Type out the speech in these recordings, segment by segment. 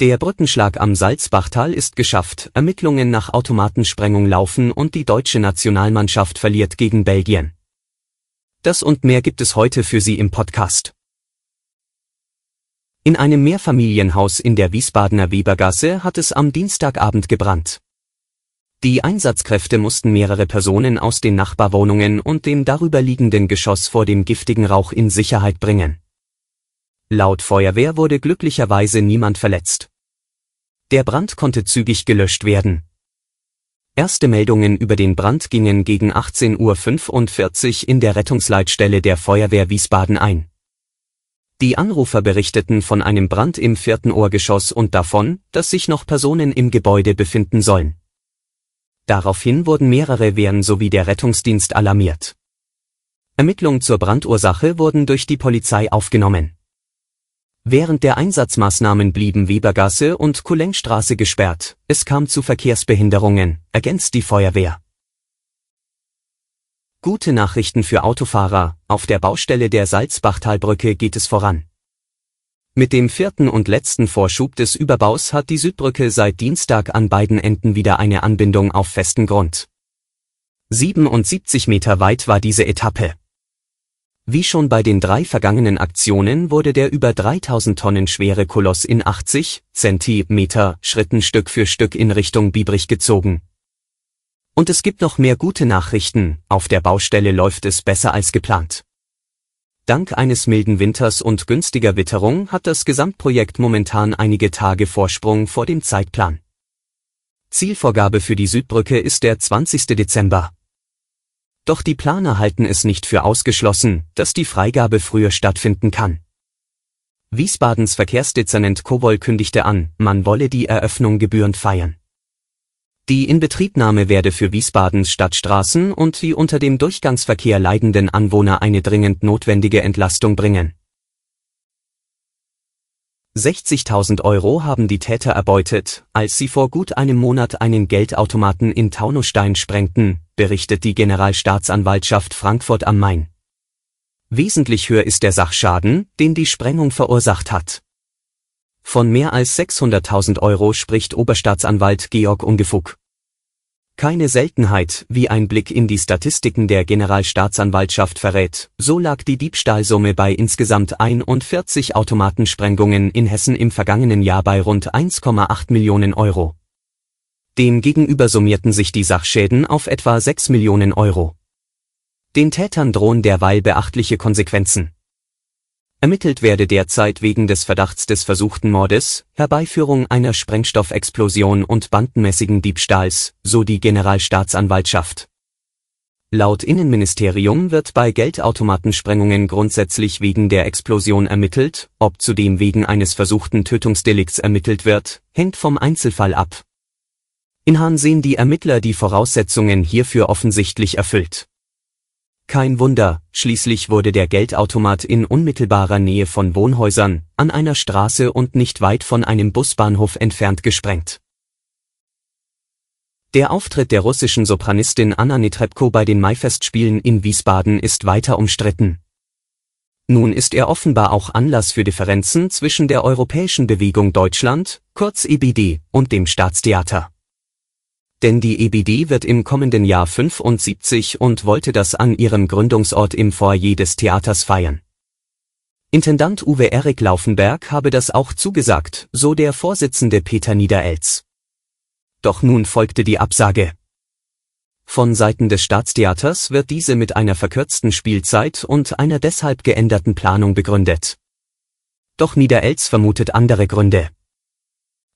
Der Brückenschlag am Salzbachtal ist geschafft, Ermittlungen nach Automatensprengung laufen und die deutsche Nationalmannschaft verliert gegen Belgien. Das und mehr gibt es heute für Sie im Podcast. In einem Mehrfamilienhaus in der Wiesbadener Webergasse hat es am Dienstagabend gebrannt. Die Einsatzkräfte mussten mehrere Personen aus den Nachbarwohnungen und dem darüber liegenden Geschoss vor dem giftigen Rauch in Sicherheit bringen. Laut Feuerwehr wurde glücklicherweise niemand verletzt. Der Brand konnte zügig gelöscht werden. Erste Meldungen über den Brand gingen gegen 18.45 Uhr in der Rettungsleitstelle der Feuerwehr Wiesbaden ein. Die Anrufer berichteten von einem Brand im vierten Ohrgeschoss und davon, dass sich noch Personen im Gebäude befinden sollen. Daraufhin wurden mehrere Wehren sowie der Rettungsdienst alarmiert. Ermittlungen zur Brandursache wurden durch die Polizei aufgenommen. Während der Einsatzmaßnahmen blieben Webergasse und Kulenkstraße gesperrt, es kam zu Verkehrsbehinderungen, ergänzt die Feuerwehr. Gute Nachrichten für Autofahrer, auf der Baustelle der Salzbachtalbrücke geht es voran. Mit dem vierten und letzten Vorschub des Überbaus hat die Südbrücke seit Dienstag an beiden Enden wieder eine Anbindung auf festen Grund. 77 Meter weit war diese Etappe. Wie schon bei den drei vergangenen Aktionen wurde der über 3000 Tonnen schwere Koloss in 80 Zentimeter Schritten Stück für Stück in Richtung Biebrich gezogen. Und es gibt noch mehr gute Nachrichten, auf der Baustelle läuft es besser als geplant. Dank eines milden Winters und günstiger Witterung hat das Gesamtprojekt momentan einige Tage Vorsprung vor dem Zeitplan. Zielvorgabe für die Südbrücke ist der 20. Dezember. Doch die Planer halten es nicht für ausgeschlossen, dass die Freigabe früher stattfinden kann. Wiesbadens Verkehrsdezernent Kowol kündigte an, man wolle die Eröffnung gebührend feiern. Die Inbetriebnahme werde für Wiesbadens Stadtstraßen und die unter dem Durchgangsverkehr leidenden Anwohner eine dringend notwendige Entlastung bringen. 60.000 Euro haben die Täter erbeutet, als sie vor gut einem Monat einen Geldautomaten in Taunusstein sprengten, berichtet die Generalstaatsanwaltschaft Frankfurt am Main. Wesentlich höher ist der Sachschaden, den die Sprengung verursacht hat. Von mehr als 600.000 Euro spricht Oberstaatsanwalt Georg Ungefug. Keine Seltenheit, wie ein Blick in die Statistiken der Generalstaatsanwaltschaft verrät, so lag die Diebstahlsumme bei insgesamt 41 Automatensprengungen in Hessen im vergangenen Jahr bei rund 1,8 Millionen Euro. Demgegenüber summierten sich die Sachschäden auf etwa 6 Millionen Euro. Den Tätern drohen derweil beachtliche Konsequenzen. Ermittelt werde derzeit wegen des Verdachts des versuchten Mordes, Herbeiführung einer Sprengstoffexplosion und bandenmäßigen Diebstahls, so die Generalstaatsanwaltschaft. Laut Innenministerium wird bei Geldautomatensprengungen grundsätzlich wegen der Explosion ermittelt, ob zudem wegen eines versuchten Tötungsdelikts ermittelt wird, hängt vom Einzelfall ab. In Hahn sehen die Ermittler die Voraussetzungen hierfür offensichtlich erfüllt. Kein Wunder, schließlich wurde der Geldautomat in unmittelbarer Nähe von Wohnhäusern, an einer Straße und nicht weit von einem Busbahnhof entfernt gesprengt. Der Auftritt der russischen Sopranistin Anna Netrebko bei den Maifestspielen in Wiesbaden ist weiter umstritten. Nun ist er offenbar auch Anlass für Differenzen zwischen der Europäischen Bewegung Deutschland, kurz EBD, und dem Staatstheater denn die EBD wird im kommenden Jahr 75 und wollte das an ihrem Gründungsort im Foyer des Theaters feiern. Intendant Uwe Erik Laufenberg habe das auch zugesagt, so der Vorsitzende Peter Niederelz. Doch nun folgte die Absage. Von Seiten des Staatstheaters wird diese mit einer verkürzten Spielzeit und einer deshalb geänderten Planung begründet. Doch Niederelz vermutet andere Gründe.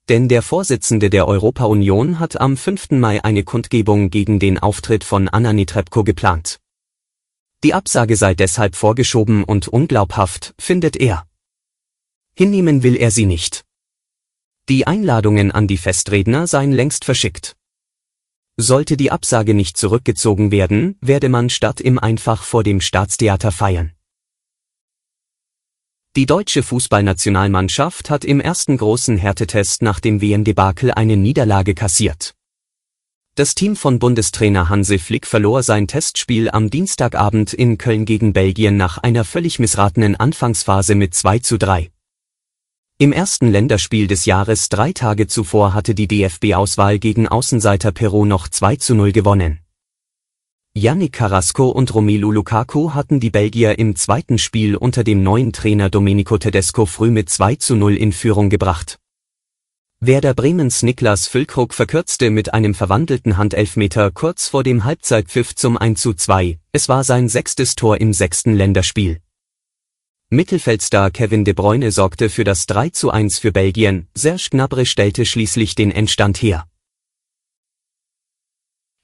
Denn der Vorsitzende der Europa-Union hat am 5. Mai eine Kundgebung gegen den Auftritt von Anna Netrebko geplant. Die Absage sei deshalb vorgeschoben und unglaubhaft, findet er. Hinnehmen will er sie nicht. Die Einladungen an die Festredner seien längst verschickt. Sollte die Absage nicht zurückgezogen werden, werde man statt im einfach vor dem Staatstheater feiern. Die deutsche Fußballnationalmannschaft hat im ersten großen Härtetest nach dem WM-Debakel eine Niederlage kassiert. Das Team von Bundestrainer Hansi Flick verlor sein Testspiel am Dienstagabend in Köln gegen Belgien nach einer völlig missratenen Anfangsphase mit 2 zu 3. Im ersten Länderspiel des Jahres drei Tage zuvor hatte die DFB-Auswahl gegen Außenseiter Peru noch 2 zu 0 gewonnen. Yannick Carrasco und Romelu Lukaku hatten die Belgier im zweiten Spiel unter dem neuen Trainer Domenico Tedesco früh mit 2 zu 0 in Führung gebracht. Werder Bremens Niklas Füllkrug verkürzte mit einem verwandelten Handelfmeter kurz vor dem Halbzeitpfiff zum 1 zu 2, es war sein sechstes Tor im sechsten Länderspiel. Mittelfeldstar Kevin De Bruyne sorgte für das 3 zu 1 für Belgien, Serge Gnabry stellte schließlich den Endstand her.